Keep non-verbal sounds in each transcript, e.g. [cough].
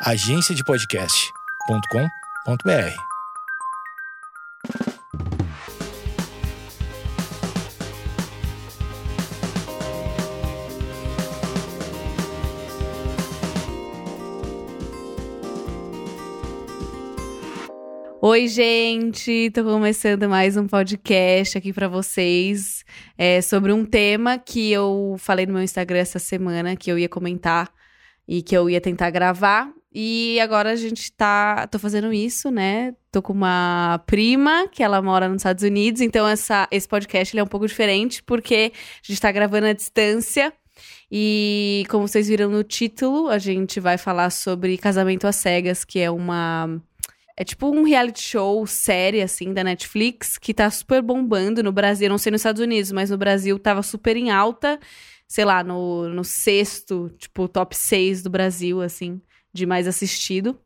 agenciadepodcast.com.br. Oi, gente! Tô começando mais um podcast aqui para vocês é, sobre um tema que eu falei no meu Instagram essa semana que eu ia comentar e que eu ia tentar gravar. E agora a gente tá. tô fazendo isso, né? Tô com uma prima que ela mora nos Estados Unidos, então essa, esse podcast é um pouco diferente porque a gente tá gravando à distância. E como vocês viram no título, a gente vai falar sobre Casamento às Cegas, que é uma. É tipo um reality show, série, assim, da Netflix, que tá super bombando no Brasil. Não sei nos Estados Unidos, mas no Brasil tava super em alta sei lá, no, no sexto, tipo, top 6 do Brasil, assim, de mais assistido.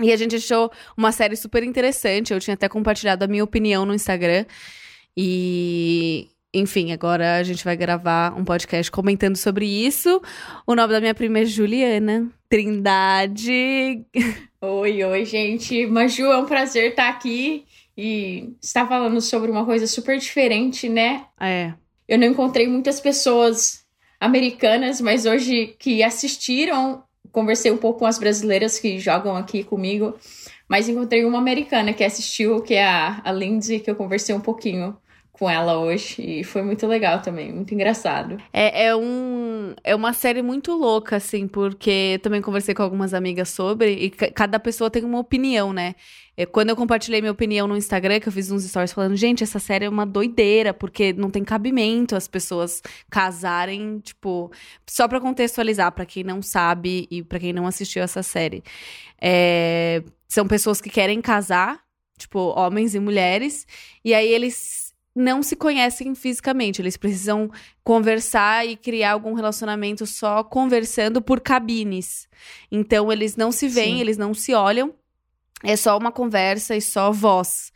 E a gente achou uma série super interessante. Eu tinha até compartilhado a minha opinião no Instagram. E, enfim, agora a gente vai gravar um podcast comentando sobre isso. O nome da minha prima é Juliana Trindade. Oi, oi, gente. Maju, é um prazer estar aqui e estar falando sobre uma coisa super diferente, né? É. Eu não encontrei muitas pessoas americanas, mas hoje que assistiram, conversei um pouco com as brasileiras que jogam aqui comigo, mas encontrei uma americana que assistiu, que é a, a Lindsay, que eu conversei um pouquinho com ela hoje e foi muito legal também, muito engraçado. É, é, um, é uma série muito louca, assim, porque também conversei com algumas amigas sobre e cada pessoa tem uma opinião, né? É, quando eu compartilhei minha opinião no Instagram, que eu fiz uns stories falando, gente, essa série é uma doideira, porque não tem cabimento as pessoas casarem, tipo, só para contextualizar, para quem não sabe e para quem não assistiu essa série. É, são pessoas que querem casar, tipo, homens e mulheres, e aí eles não se conhecem fisicamente, eles precisam conversar e criar algum relacionamento só conversando por cabines. Então eles não se veem, Sim. eles não se olham. É só uma conversa e só voz.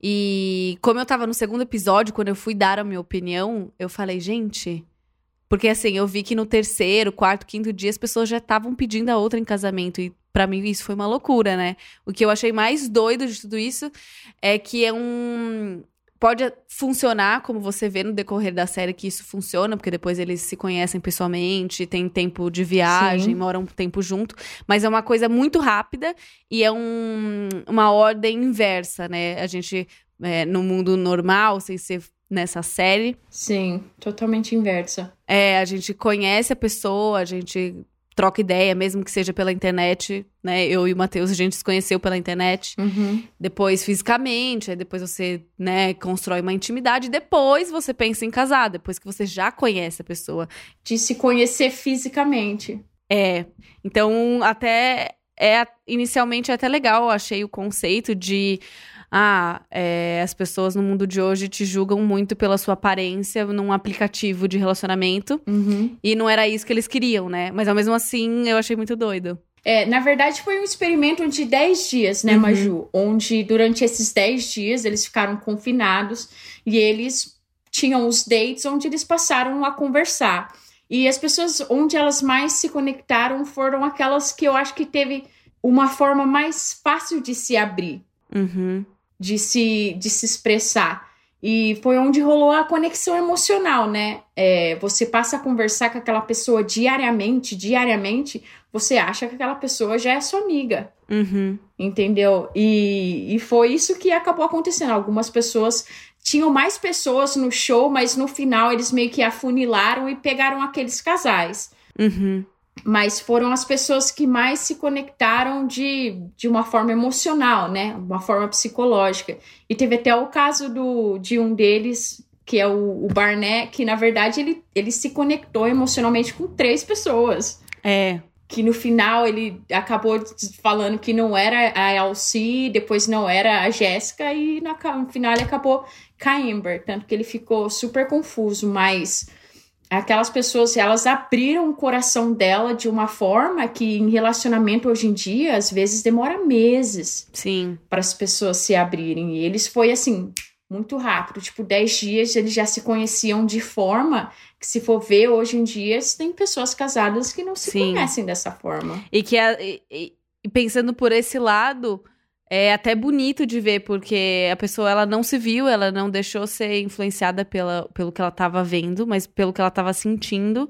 E como eu tava no segundo episódio, quando eu fui dar a minha opinião, eu falei, gente. Porque assim, eu vi que no terceiro, quarto, quinto dia as pessoas já estavam pedindo a outra em casamento. E para mim isso foi uma loucura, né? O que eu achei mais doido de tudo isso é que é um pode funcionar, como você vê no decorrer da série que isso funciona, porque depois eles se conhecem pessoalmente, tem tempo de viagem, Sim. moram um tempo junto, mas é uma coisa muito rápida e é um, uma ordem inversa, né? A gente, é, no mundo normal, sem ser nessa série. Sim, totalmente inversa. É, a gente conhece a pessoa, a gente troca ideia, mesmo que seja pela internet, né? Eu e o Matheus, a gente se conheceu pela internet. Uhum. Depois fisicamente, aí depois você, né, constrói uma intimidade. Depois você pensa em casar, depois que você já conhece a pessoa. De se conhecer fisicamente. É. Então, até... É, inicialmente é até legal, achei o conceito de ah, é, as pessoas no mundo de hoje te julgam muito pela sua aparência num aplicativo de relacionamento. Uhum. E não era isso que eles queriam, né? Mas ao mesmo assim, eu achei muito doido. É, na verdade, foi um experimento de 10 dias, né, uhum. Maju? Onde durante esses 10 dias eles ficaram confinados e eles tinham os dates onde eles passaram a conversar. E as pessoas onde elas mais se conectaram foram aquelas que eu acho que teve uma forma mais fácil de se abrir. Uhum de se, de se expressar. E foi onde rolou a conexão emocional, né? É, você passa a conversar com aquela pessoa diariamente, diariamente, você acha que aquela pessoa já é sua amiga. Uhum. Entendeu? E, e foi isso que acabou acontecendo. Algumas pessoas tinham mais pessoas no show, mas no final eles meio que afunilaram e pegaram aqueles casais. Uhum mas foram as pessoas que mais se conectaram de, de uma forma emocional, né? Uma forma psicológica. E teve até o caso do, de um deles, que é o, o Barnett, que na verdade ele, ele se conectou emocionalmente com três pessoas. É. Que no final ele acabou falando que não era a Elsie, depois não era a Jéssica, e no final ele acabou com a Amber. Tanto que ele ficou super confuso, mas aquelas pessoas, elas abriram o coração dela de uma forma que em relacionamento hoje em dia, às vezes demora meses. Sim. Para as pessoas se abrirem. E eles foi assim, muito rápido, tipo 10 dias eles já se conheciam de forma que se for ver hoje em dia, tem pessoas casadas que não se Sim. conhecem dessa forma. E que a, e, e pensando por esse lado, é até bonito de ver, porque a pessoa ela não se viu, ela não deixou ser influenciada pela, pelo que ela estava vendo, mas pelo que ela estava sentindo.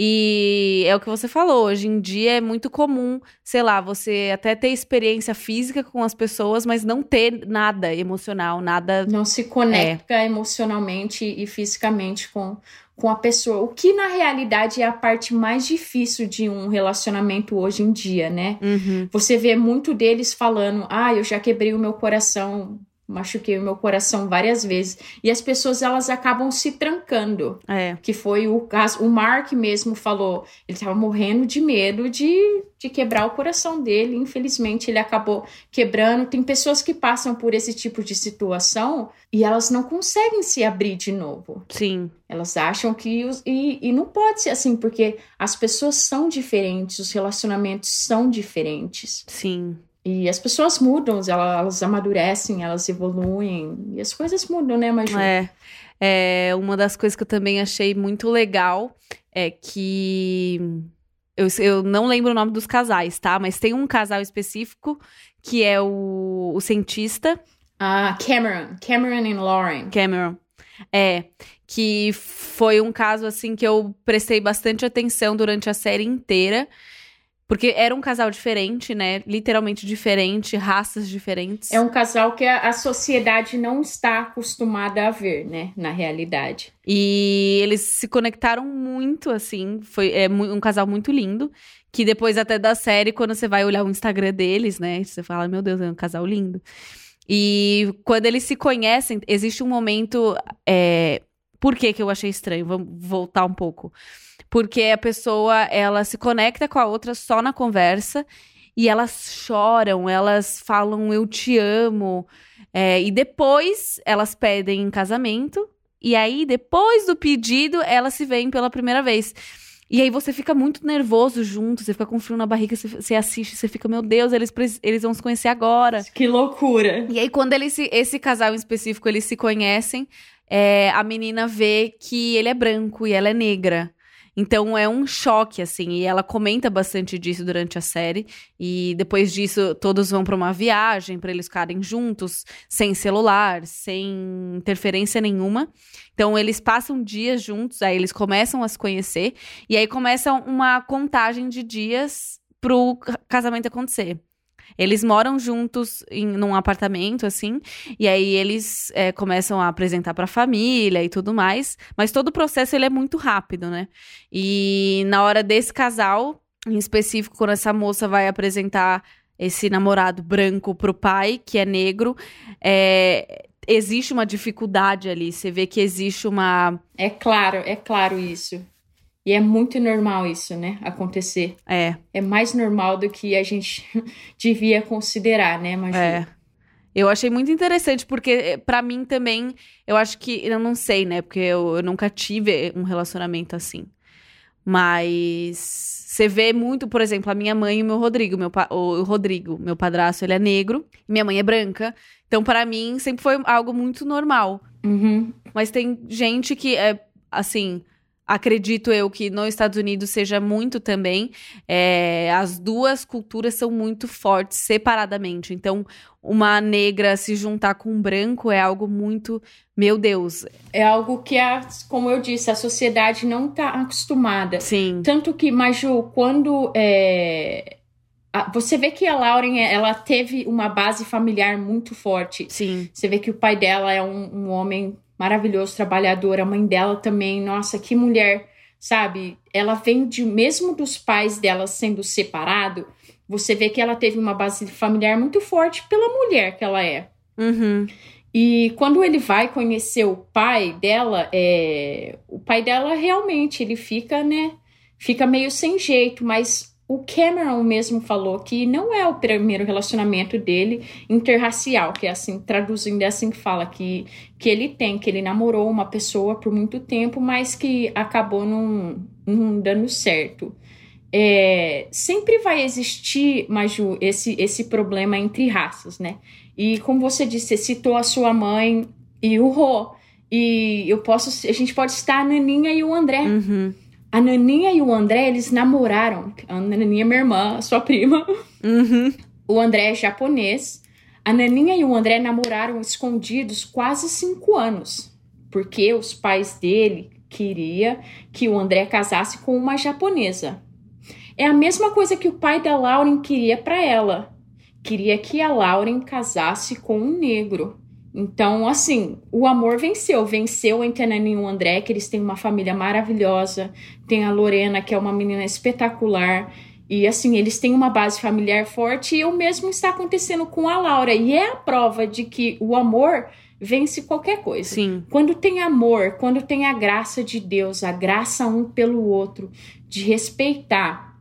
E é o que você falou, hoje em dia é muito comum, sei lá, você até ter experiência física com as pessoas, mas não ter nada emocional, nada. Não se conecta é. emocionalmente e fisicamente com, com a pessoa. O que na realidade é a parte mais difícil de um relacionamento hoje em dia, né? Uhum. Você vê muito deles falando: ah, eu já quebrei o meu coração machuquei o meu coração várias vezes. E as pessoas elas acabam se trancando. É. Que foi o caso. O Mark mesmo falou, ele estava morrendo de medo de, de quebrar o coração dele. Infelizmente, ele acabou quebrando. Tem pessoas que passam por esse tipo de situação e elas não conseguem se abrir de novo. Sim. Elas acham que. Os, e, e não pode ser assim, porque as pessoas são diferentes, os relacionamentos são diferentes. Sim. E as pessoas mudam, elas amadurecem, elas evoluem, e as coisas mudam, né, Maju? É. é. Uma das coisas que eu também achei muito legal é que. Eu, eu não lembro o nome dos casais, tá? Mas tem um casal específico que é o, o cientista. Ah, Cameron. Cameron e Lauren. Cameron. É. Que foi um caso, assim, que eu prestei bastante atenção durante a série inteira. Porque era um casal diferente, né? Literalmente diferente, raças diferentes. É um casal que a, a sociedade não está acostumada a ver, né? Na realidade. E eles se conectaram muito, assim. Foi é, um casal muito lindo. Que depois até da série, quando você vai olhar o Instagram deles, né? Você fala, meu Deus, é um casal lindo. E quando eles se conhecem, existe um momento. É... Por que, que eu achei estranho? Vamos voltar um pouco porque a pessoa, ela se conecta com a outra só na conversa e elas choram, elas falam eu te amo. É, e depois elas pedem em casamento. E aí, depois do pedido, elas se veem pela primeira vez. E aí você fica muito nervoso junto, você fica com frio na barriga, você, você assiste, você fica, meu Deus, eles, eles vão se conhecer agora. Que loucura! E aí, quando eles, esse casal em específico, eles se conhecem, é, a menina vê que ele é branco e ela é negra. Então é um choque, assim, e ela comenta bastante disso durante a série. E depois disso, todos vão para uma viagem para eles ficarem juntos, sem celular, sem interferência nenhuma. Então eles passam dias juntos, aí eles começam a se conhecer, e aí começa uma contagem de dias pro casamento acontecer. Eles moram juntos em num apartamento, assim, e aí eles é, começam a apresentar para a família e tudo mais. Mas todo o processo ele é muito rápido, né? E na hora desse casal, em específico, quando essa moça vai apresentar esse namorado branco pro pai, que é negro, é, existe uma dificuldade ali. Você vê que existe uma. É claro, é claro isso. E é muito normal isso, né? Acontecer. É. É mais normal do que a gente [laughs] devia considerar, né, Maju? É. Eu achei muito interessante, porque eh, para mim também, eu acho que, eu não sei, né? Porque eu, eu nunca tive um relacionamento assim. Mas você vê muito, por exemplo, a minha mãe e o meu Rodrigo. Meu o Rodrigo, meu padrasto, ele é negro, minha mãe é branca. Então, para mim, sempre foi algo muito normal. Uhum. Mas tem gente que é, assim, acredito eu que nos Estados Unidos seja muito também. É, as duas culturas são muito fortes separadamente. Então, uma negra se juntar com um branco é algo muito. Meu Deus. É algo que, a, como eu disse, a sociedade não está acostumada. Sim. Tanto que, Maju, quando. É... Você vê que a Lauren, ela teve uma base familiar muito forte. Sim. Você vê que o pai dela é um, um homem maravilhoso, trabalhador, a mãe dela também, nossa, que mulher, sabe? Ela vem de, mesmo dos pais dela sendo separado, você vê que ela teve uma base familiar muito forte pela mulher que ela é. Uhum. E quando ele vai conhecer o pai dela, é... o pai dela realmente ele fica, né? Fica meio sem jeito, mas o Cameron mesmo falou que não é o primeiro relacionamento dele interracial, que é assim, traduzindo é assim que fala, que, que ele tem, que ele namorou uma pessoa por muito tempo, mas que acabou não, dando certo. É, sempre vai existir, Maju, esse, esse problema entre raças, né? E como você disse, você citou a sua mãe e o Rô. E eu posso, a gente pode estar a Naninha e o André. Uhum A Naninha e o André, eles namoraram. A Naninha é minha irmã, sua prima. Uhum. O André é japonês. A Naninha e o André namoraram escondidos quase cinco anos. Porque os pais dele queria que o André casasse com uma japonesa. É a mesma coisa que o pai da Lauren queria para ela. Queria que a Lauren casasse com um negro. Então, assim, o amor venceu. Venceu entre a Nani e o André, que eles têm uma família maravilhosa. Tem a Lorena, que é uma menina espetacular. E, assim, eles têm uma base familiar forte. E o mesmo está acontecendo com a Laura. E é a prova de que o amor vence qualquer coisa. Sim. Quando tem amor, quando tem a graça de Deus, a graça um pelo outro, de respeitar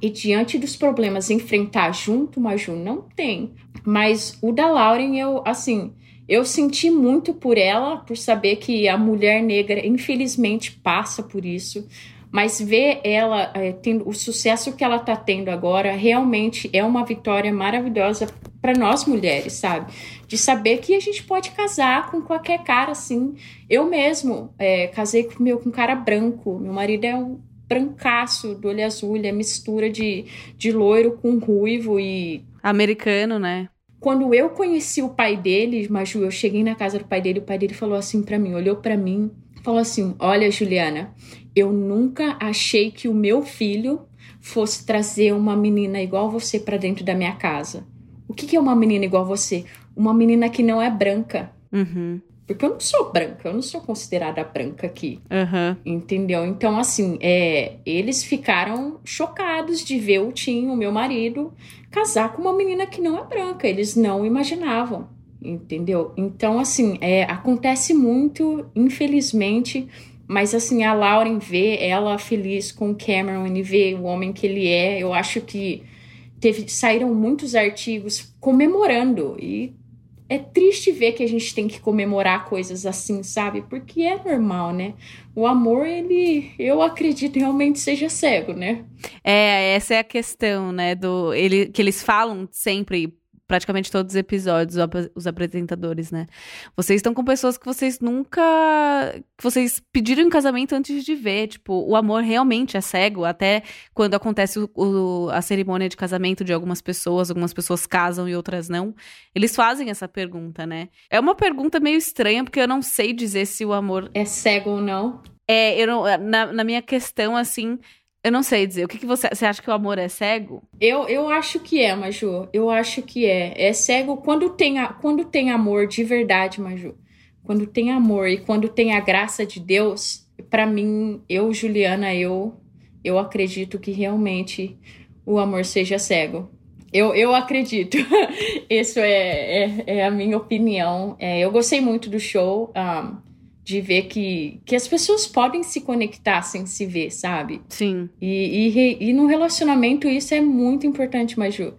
e diante dos problemas enfrentar junto, Maju, não tem. Mas o da Lauren, eu, assim, eu senti muito por ela, por saber que a mulher negra, infelizmente, passa por isso. Mas ver ela é, tendo o sucesso que ela tá tendo agora, realmente é uma vitória maravilhosa para nós mulheres, sabe? De saber que a gente pode casar com qualquer cara, assim. Eu mesmo é, casei com meu com um cara branco. Meu marido é um brancaço, do olho azul, ele é mistura de, de loiro com ruivo e. Americano, né? Quando eu conheci o pai dele, Maju, eu cheguei na casa do pai dele, o pai dele falou assim para mim, olhou para mim, falou assim: "Olha, Juliana, eu nunca achei que o meu filho fosse trazer uma menina igual você para dentro da minha casa. O que, que é uma menina igual você? Uma menina que não é branca. Uhum. Porque eu não sou branca, eu não sou considerada branca aqui. Uhum. Entendeu? Então, assim, é, eles ficaram chocados de ver o Tim, o meu marido, casar com uma menina que não é branca. Eles não imaginavam. Entendeu? Então, assim, é, acontece muito, infelizmente. Mas, assim, a Lauren vê ela feliz com o Cameron e vê o homem que ele é. Eu acho que teve, saíram muitos artigos comemorando. E é triste ver que a gente tem que comemorar coisas assim, sabe? Porque é normal, né? O amor, ele, eu acredito, realmente seja cego, né? É, essa é a questão, né? Do, ele, que eles falam sempre praticamente todos os episódios, os apresentadores, né? Vocês estão com pessoas que vocês nunca. que vocês pediram em casamento antes de ver. Tipo, o amor realmente é cego. Até quando acontece o, o, a cerimônia de casamento de algumas pessoas, algumas pessoas casam e outras não. Eles fazem essa pergunta, né? É uma pergunta meio estranha, porque eu não sei dizer se o amor. É cego ou não. É, eu não, na, na minha questão, assim, eu não sei dizer. O que, que você, você acha que o amor é cego? Eu, eu acho que é, Maju. Eu acho que é. É cego quando tem, a, quando tem amor de verdade, Maju. Quando tem amor e quando tem a graça de Deus, para mim, eu, Juliana, eu, eu acredito que realmente o amor seja cego. Eu, eu acredito. [laughs] Isso é, é, é, a minha opinião. É, eu gostei muito do show. Um, de ver que, que as pessoas podem se conectar sem se ver, sabe? Sim. E, e, e no relacionamento isso é muito importante, Maju.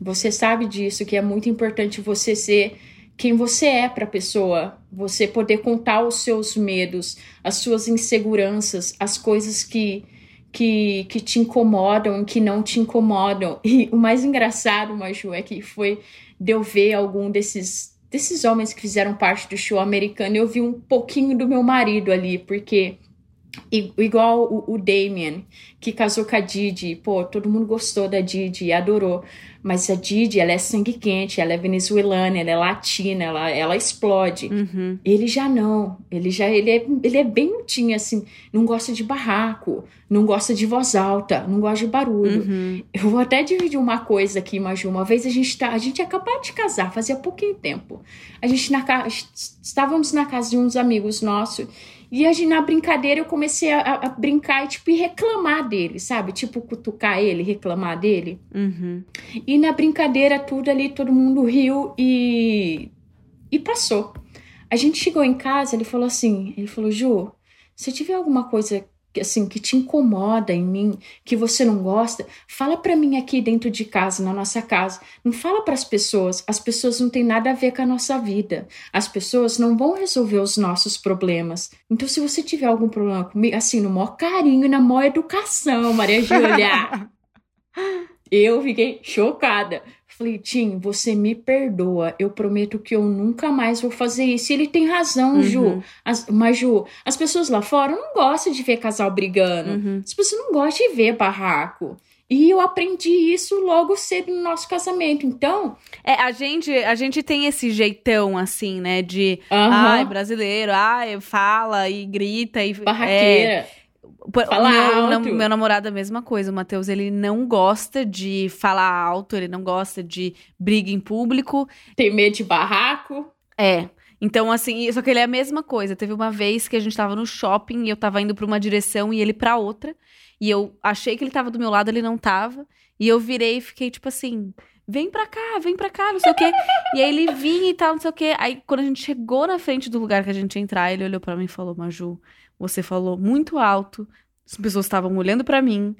Você sabe disso, que é muito importante você ser quem você é para a pessoa, você poder contar os seus medos, as suas inseguranças, as coisas que, que, que te incomodam, que não te incomodam. [laughs] E o mais engraçado, Maju, é que foi de eu ver algum desses desses homens que fizeram parte do show americano, eu vi um pouquinho do meu marido ali, porque igual o, o Damien, que casou com a Didi, pô, todo mundo gostou da Didi, adorou. Mas a Didi, ela é sangue quente, ela é venezuelana, ela é latina, ela, ela explode. Uhum. Ele já não. Ele já ele é, ele é bem mutinho, assim. Não gosta de barraco, não gosta de voz alta, não gosta de barulho. Uhum. Eu vou até dividir uma coisa aqui, Maju. Uma vez a gente tá, a gente acabou de casar, fazia pouquinho tempo. A gente na estávamos na casa de uns amigos nossos e a gente, na brincadeira eu comecei a, a, brincar e, tipo, e reclamar dele, sabe? Tipo, cutucar ele, reclamar dele. Uhum. E na brincadeira, tudo ali, todo mundo riu e. E passou. A gente chegou em casa, ele falou assim: ele falou, Ju, se tiver alguma coisa assim que te incomoda em mim, que você não gosta, fala para mim aqui dentro de casa, na nossa casa. Não fala para as pessoas. As pessoas não têm nada a ver com a nossa vida. As pessoas não vão resolver os nossos problemas. Então, se você tiver algum problema comigo, assim, no maior carinho e na maior educação, Maria Júlia. [laughs] Eu fiquei chocada. Falei, Tim, você me perdoa. Eu prometo que eu nunca mais vou fazer isso. E ele tem razão, Uhum. Ju. As, mas, Ju, as pessoas lá fora não gostam de ver casal brigando. Uhum. As pessoas não gostam de ver barraco. E eu aprendi isso logo cedo no nosso casamento. Então, É, a gente, a gente tem esse jeitão, assim, né? De, aham, ai, brasileiro, ai, fala e grita e... É, barraqueira. Pô, Fala meu, alto. meu namorado é a mesma coisa. O Matheus, ele não gosta de falar alto, ele não gosta de briga em público. Tem medo de barraco. É. Então, assim, só que ele é a mesma coisa. Teve uma vez que a gente tava no shopping e eu tava indo pra uma direção e ele pra outra. E eu achei que ele tava do meu lado, ele não tava. E eu virei e fiquei tipo assim: vem pra cá, vem pra cá, não sei o quê. [laughs] e aí ele vinha e tal, não sei o quê. Aí quando a gente chegou na frente do lugar que a gente ia entrar, ele olhou pra mim e falou: Maju, você falou muito alto, as pessoas estavam olhando pra mim.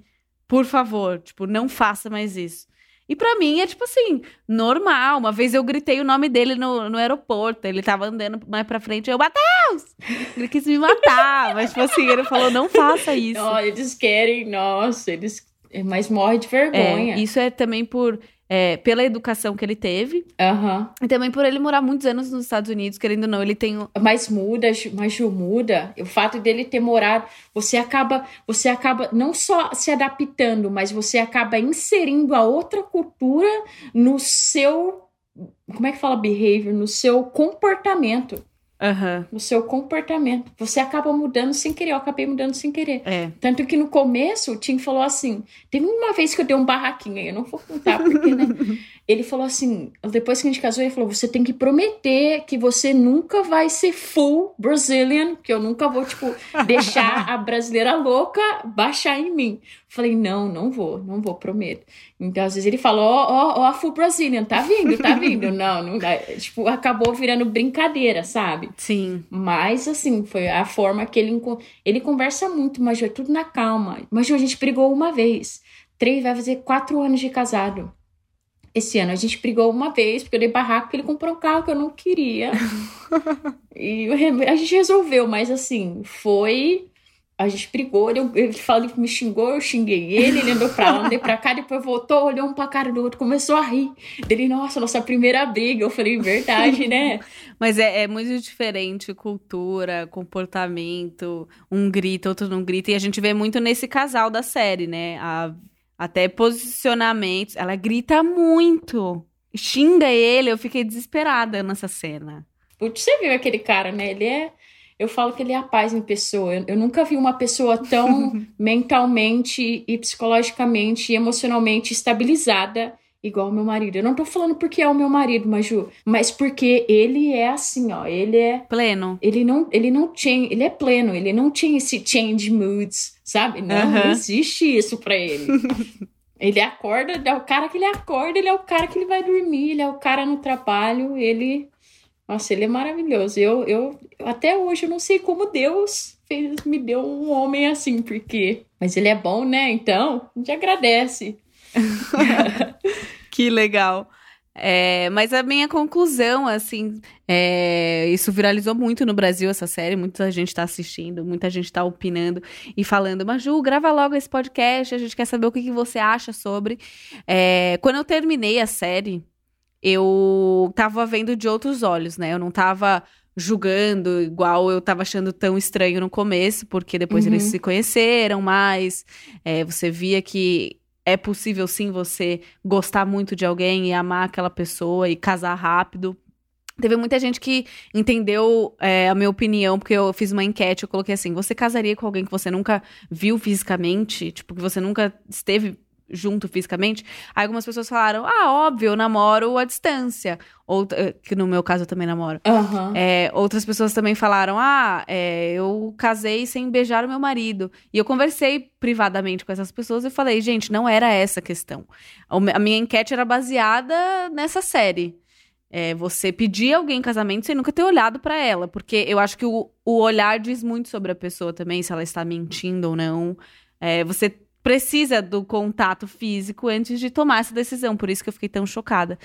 Por favor, tipo, não faça mais isso. E pra mim é tipo assim, normal. Uma vez eu gritei o nome dele no, no aeroporto. Ele tava andando mais pra frente. Eu, Matheus! Ele quis me matar. [laughs] mas, tipo assim, ele falou: não faça isso. Não, eles querem, nossa, eles. Mas morre de vergonha. É, isso é também por é, pela educação que ele teve. Aham. E também por ele morar muitos anos nos Estados Unidos, querendo ou não, ele tem. o- Mas muda, mas Ju, muda. O fato dele ter morado, você acaba, você acaba não só se adaptando, mas você acaba inserindo a outra cultura no seu, como é que fala behavior, no seu comportamento, Aham. no seu comportamento. Você acaba mudando sem querer, eu acabei mudando sem querer. É. Tanto que no começo o Tim falou assim: teve uma vez que eu dei um barraquinho, aí eu não vou contar porque, né? [laughs] ele falou assim: depois que a gente casou, ele falou: você tem que prometer que você nunca vai ser full Brazilian, que eu nunca vou, tipo, deixar a brasileira louca baixar em mim. Falei: não, não vou, não vou, prometo. Então, às vezes ele falou: ó, ó, a full Brazilian, tá vindo, tá vindo. não, não dá. Tipo, acabou virando brincadeira, sabe? Sim. Mas, assim, foi a forma que ele... Ele conversa muito, mas é tudo na calma. Mas a gente brigou uma vez. Três, vai fazer quatro anos de casado. Esse ano a gente brigou uma vez, porque eu dei barraco, porque ele comprou um carro que eu não queria. [laughs] e a gente resolveu, mas assim, foi... A gente brigou, ele, ele falou, ele me xingou, eu xinguei ele, ele andou pra [laughs] lá, andei pra cá, depois voltou, olhou um pra cara do outro, começou a rir. Dele, nossa, nossa primeira briga. Eu falei, verdade, né? [laughs] Mas é, é muito diferente cultura, comportamento. Um grita, outro não grita. E a gente vê muito nesse casal da série, né? A- até posicionamentos. Ela grita muito. Xinga ele. Eu fiquei desesperada nessa cena. Putz, você viu aquele cara, né? Ele é. Eu falo que ele é a paz em pessoa. Eu, eu nunca vi uma pessoa tão [laughs] mentalmente e psicologicamente e emocionalmente estabilizada igual o meu marido. Eu não tô falando porque é o meu marido, Maju, mas porque ele é assim, ó. Ele é. Pleno. Ele não, ele não tinha, ele é pleno, ele não tinha esse change moods, sabe? Não, não existe isso pra ele. [laughs] ele acorda, é o cara que ele acorda, ele é o cara que ele vai dormir, ele é o cara no trabalho, ele. Nossa, ele é maravilhoso. Eu, eu até hoje eu não sei como Deus fez, me deu um homem assim, porque. Mas ele é bom, né? Então, a gente agradece. [laughs] Que legal. É, mas a minha conclusão, assim, é, isso viralizou muito no Brasil, essa série. Muita gente tá assistindo, muita gente tá opinando e falando, Maju, grava logo esse podcast, a gente quer saber o que, que você acha sobre. É, quando eu terminei a série, eu tava vendo de outros olhos, né? Eu não tava julgando igual eu tava achando tão estranho no começo, porque depois Uhum. eles se conheceram mais, é, você via que é possível sim você gostar muito de alguém e amar aquela pessoa e casar rápido. Teve muita gente que entendeu é, a minha opinião, porque eu fiz uma enquete, eu coloquei assim: você casaria com alguém que você nunca viu fisicamente? Tipo, que você nunca esteve junto fisicamente? Aí algumas pessoas falaram: ah, óbvio, eu namoro à distância. Ou, eh, que no meu caso eu também namoro. Aham. É, outras pessoas também falaram: ah, é, eu casei sem beijar o meu marido. E eu conversei privadamente com essas pessoas e falei: gente, não era essa a questão. A minha enquete era baseada nessa série. É, você pedir alguém em casamento sem nunca ter olhado pra ela. Porque eu acho que o, o olhar diz muito sobre a pessoa também, se ela está mentindo ou não. É, você precisa do contato físico antes de tomar essa decisão. Por isso que eu fiquei tão chocada.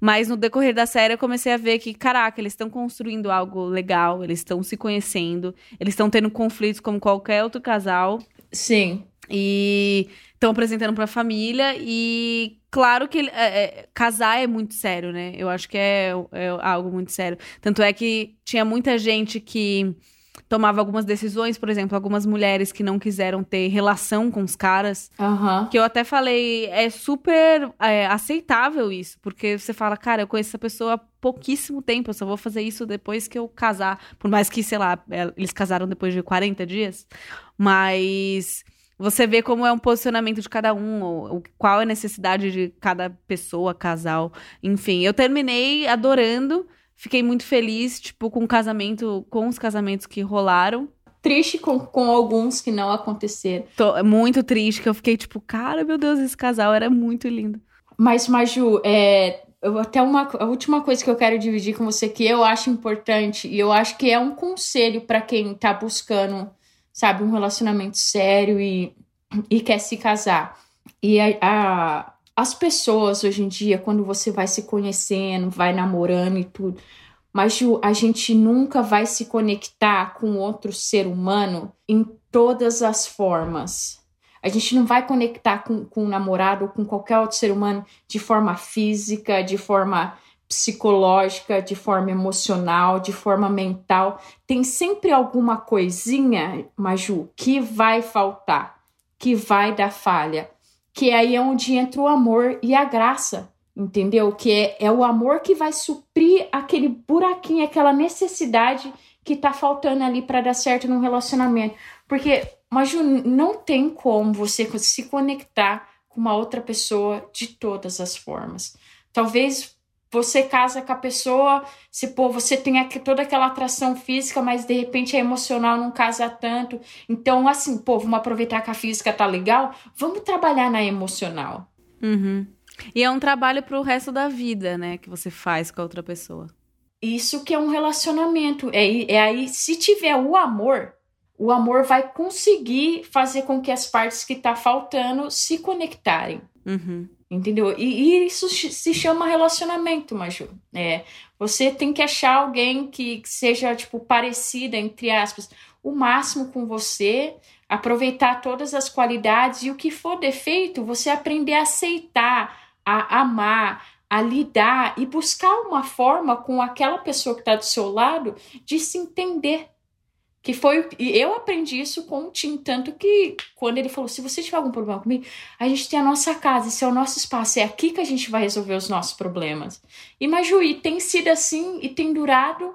Mas no decorrer da série eu comecei a ver que, caraca, eles estão construindo algo legal, eles estão se conhecendo, eles estão tendo conflitos como qualquer outro casal. Sim. E estão apresentando pra família e claro que é, é, casar é muito sério, né? Eu acho que é, é algo muito sério. Tanto é que tinha muita gente que tomava algumas decisões, por exemplo, algumas mulheres que não quiseram ter relação com os caras, Aham. que eu até falei, é super é, aceitável isso, porque você fala, cara, eu conheço essa pessoa há pouquíssimo tempo, eu só vou fazer isso depois que eu casar. Por mais que, sei lá, é, eles casaram depois de 40 dias, mas você vê como é um posicionamento de cada um, ou, ou qual é a necessidade de cada pessoa, casal, enfim. Eu terminei adorando, fiquei muito feliz, tipo, com o casamento, com os casamentos que rolaram. Triste com, com alguns que não aconteceram. Tô muito triste, que eu fiquei tipo, cara, meu Deus, esse casal era muito lindo. Mas, Maju, é, eu, até uma, a última coisa que eu quero dividir com você que eu acho importante, e eu acho que é um conselho para quem tá buscando, sabe, um relacionamento sério e, e quer se casar. E a, a- as pessoas hoje em dia, quando você vai se conhecendo, vai namorando e tudo, mas Ju, a gente nunca vai se conectar com outro ser humano em todas as formas. A gente não vai conectar com, com um namorado ou com qualquer outro ser humano de forma física, de forma psicológica, de forma emocional, de forma mental. Tem sempre alguma coisinha, Maju, que vai faltar, que vai dar falha. Que aí é onde entra o amor e a graça, entendeu? Que é, é o amor que vai suprir aquele buraquinho, aquela necessidade que tá faltando ali para dar certo num relacionamento. Porque, Maju, não tem como você se conectar com uma outra pessoa de todas as formas. Talvez você casa com a pessoa, se pô, você tem aqui toda aquela atração física, mas de repente a emocional não casa tanto. Então, assim, pô, vamos aproveitar que a física tá legal, vamos trabalhar na emocional. Uhum. E é um trabalho pro resto da vida, né, que você faz com a outra pessoa. Isso que é um relacionamento. É, é aí, se tiver o amor, o amor vai conseguir fazer com que as partes que tá faltando se conectarem. Uhum. Entendeu? E, e isso se chama relacionamento, Maju. É, você tem que achar alguém que que seja, tipo, parecida, entre aspas, o máximo com você, aproveitar todas as qualidades e o que for defeito, você aprender a aceitar, a amar, a lidar e buscar uma forma com aquela pessoa que está do seu lado de se entender. Que foi, e eu aprendi isso com o Tim, tanto que quando ele falou: se você tiver algum problema comigo, a gente tem a nossa casa, esse é o nosso espaço, é aqui que a gente vai resolver os nossos problemas. E Majuí tem sido assim e tem durado.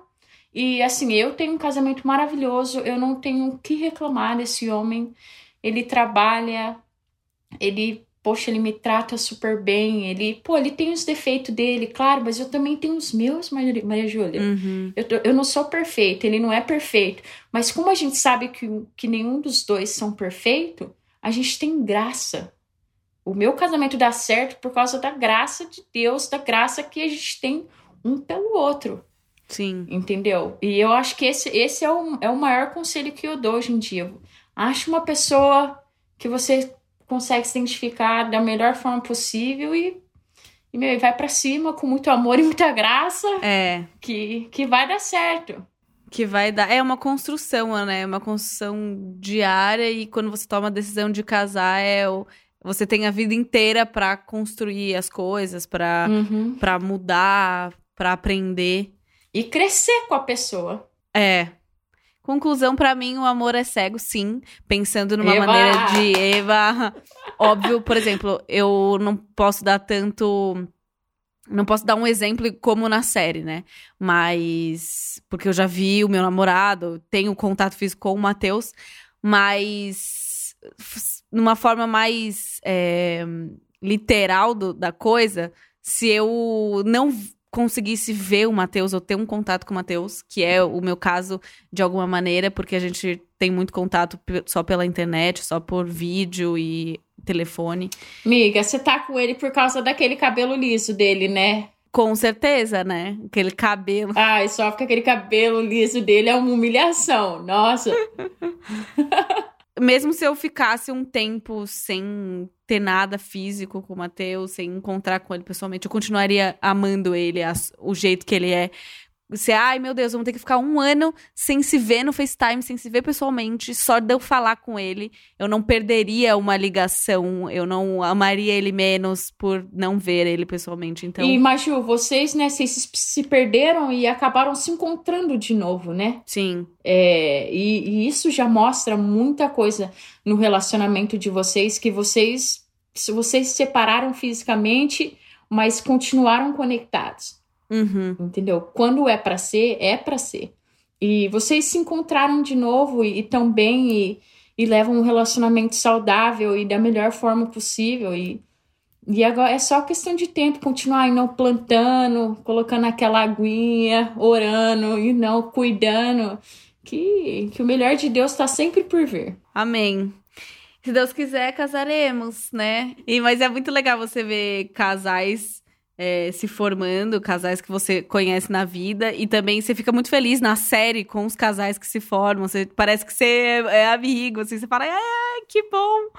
E assim, eu tenho um casamento maravilhoso, eu não tenho o que reclamar desse homem. Ele trabalha, ele, poxa, ele me trata super bem, ele, pô, ele tem os defeitos dele, claro, mas eu também tenho os meus, Maria, Maria Júlia. Uhum. Eu, eu não sou perfeito, ele não é perfeito. Mas como a gente sabe que, que nenhum dos dois são perfeitos, a gente tem graça. O meu casamento dá certo por causa da graça de Deus, da graça que a gente tem um pelo outro, Sim. entendeu? E eu acho que esse, esse é, o, é o maior conselho que eu dou hoje em dia. Ache uma pessoa que você consegue se identificar da melhor forma possível e, e meu, e vai pra cima com muito amor [laughs] e muita graça É. que, que vai dar certo. Que vai dar. É uma construção, né? É Uma construção diária e quando você toma a decisão de casar, é o... você tem a vida inteira pra construir as coisas, pra Uhum. para mudar, pra aprender. E crescer com a pessoa. É. Conclusão, pra mim, o amor é cego, sim. Pensando numa Eva! maneira de Eva. Óbvio, por exemplo, eu não posso dar tanto. Não posso dar um exemplo como na série, né? Mas. Porque eu já vi o meu namorado, tenho contato físico com o Matheus, mas. Numa forma mais é, literal do- da coisa, se eu não conseguisse ver o Matheus ou ter um contato com o Matheus, que é o meu caso de alguma maneira, porque a gente tem muito contato só pela internet, só por vídeo e telefone. Miga, você tá com ele por causa daquele cabelo liso dele, né? Com certeza, né? Aquele cabelo. Ai, só porque aquele cabelo liso dele é uma humilhação. Nossa. [laughs] Mesmo se eu ficasse um tempo sem ter nada físico com o Matheus, sem encontrar com ele pessoalmente, eu continuaria amando ele, as- o jeito que ele é. Você, ai meu Deus, vamos ter que ficar um ano sem se ver no FaceTime, sem se ver pessoalmente, só de eu falar com ele. Eu não perderia uma ligação, eu não amaria ele menos por não ver ele pessoalmente. Então. E, Maju, vocês, né, vocês se perderam e acabaram se encontrando de novo, né? Sim. É, e, e isso já mostra muita coisa no relacionamento de vocês, que vocês, se vocês se separaram fisicamente, mas continuaram conectados. Uhum. Entendeu? Quando é pra ser, é pra ser. E vocês se encontraram de novo e estão bem e, e levam um relacionamento saudável e da melhor forma possível. E, e agora é só questão de tempo continuar indo plantando, colocando aquela aguinha, orando e não cuidando. Que, que o melhor de Deus está sempre por vir. Amém. Se Deus quiser, casaremos, né? E, mas é muito legal você ver casais é, se formando, casais que você conhece na vida, e também você fica muito feliz na série com os casais que se formam. Você parece que você é, é amigo, assim, você fala, ai, que bom.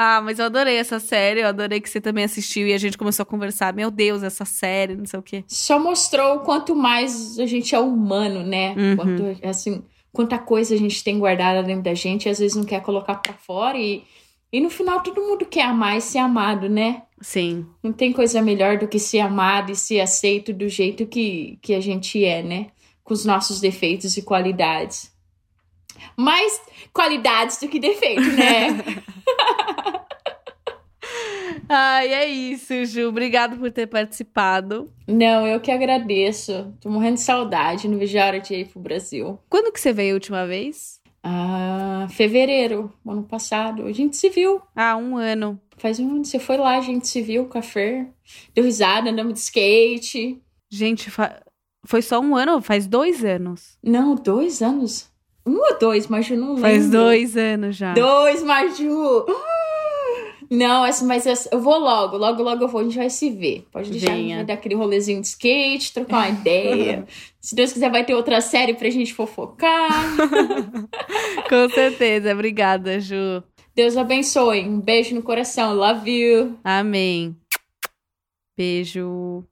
Ah, mas eu adorei essa série, eu adorei que você também assistiu e a gente começou a conversar. Meu Deus, essa série, não sei o quê. Só mostrou o quanto mais a gente é humano, né? Uhum. Quanto, assim, quanta coisa a gente tem guardada dentro da gente e às vezes não quer colocar pra fora. E, e no final todo mundo quer amar e ser amado, né? Sim. Não tem coisa melhor do que ser amado e ser aceito do jeito que, que a gente é, né? Com os nossos defeitos e qualidades. Mais qualidades do que defeito, né? [laughs] Ai, é isso, Ju. Obrigado por ter participado. Não, eu que agradeço. Tô morrendo de saudade. Não vejo a hora de ir pro Brasil. Quando que você veio a última vez? Ah, fevereiro, ano passado. A gente se viu. Ah, um ano. Faz um ano. Você foi lá, a gente se viu com a Fer. Deu risada, andamos de skate. Gente, fa- foi só um ano? Faz dois anos. Não, dois anos. Um ou dois, Maju, não lembro. Faz dois anos já. Dois, Maju! Não, essa, mas essa- eu vou logo, logo, logo eu vou, a gente vai se ver. Pode deixar, Venha. dar aquele rolezinho de skate, trocar uma ideia. [laughs] se Deus quiser, vai ter outra série pra gente fofocar. [laughs] Com certeza. Obrigada, Ju. Deus abençoe. Um beijo no coração. Love you. Amém. Beijo.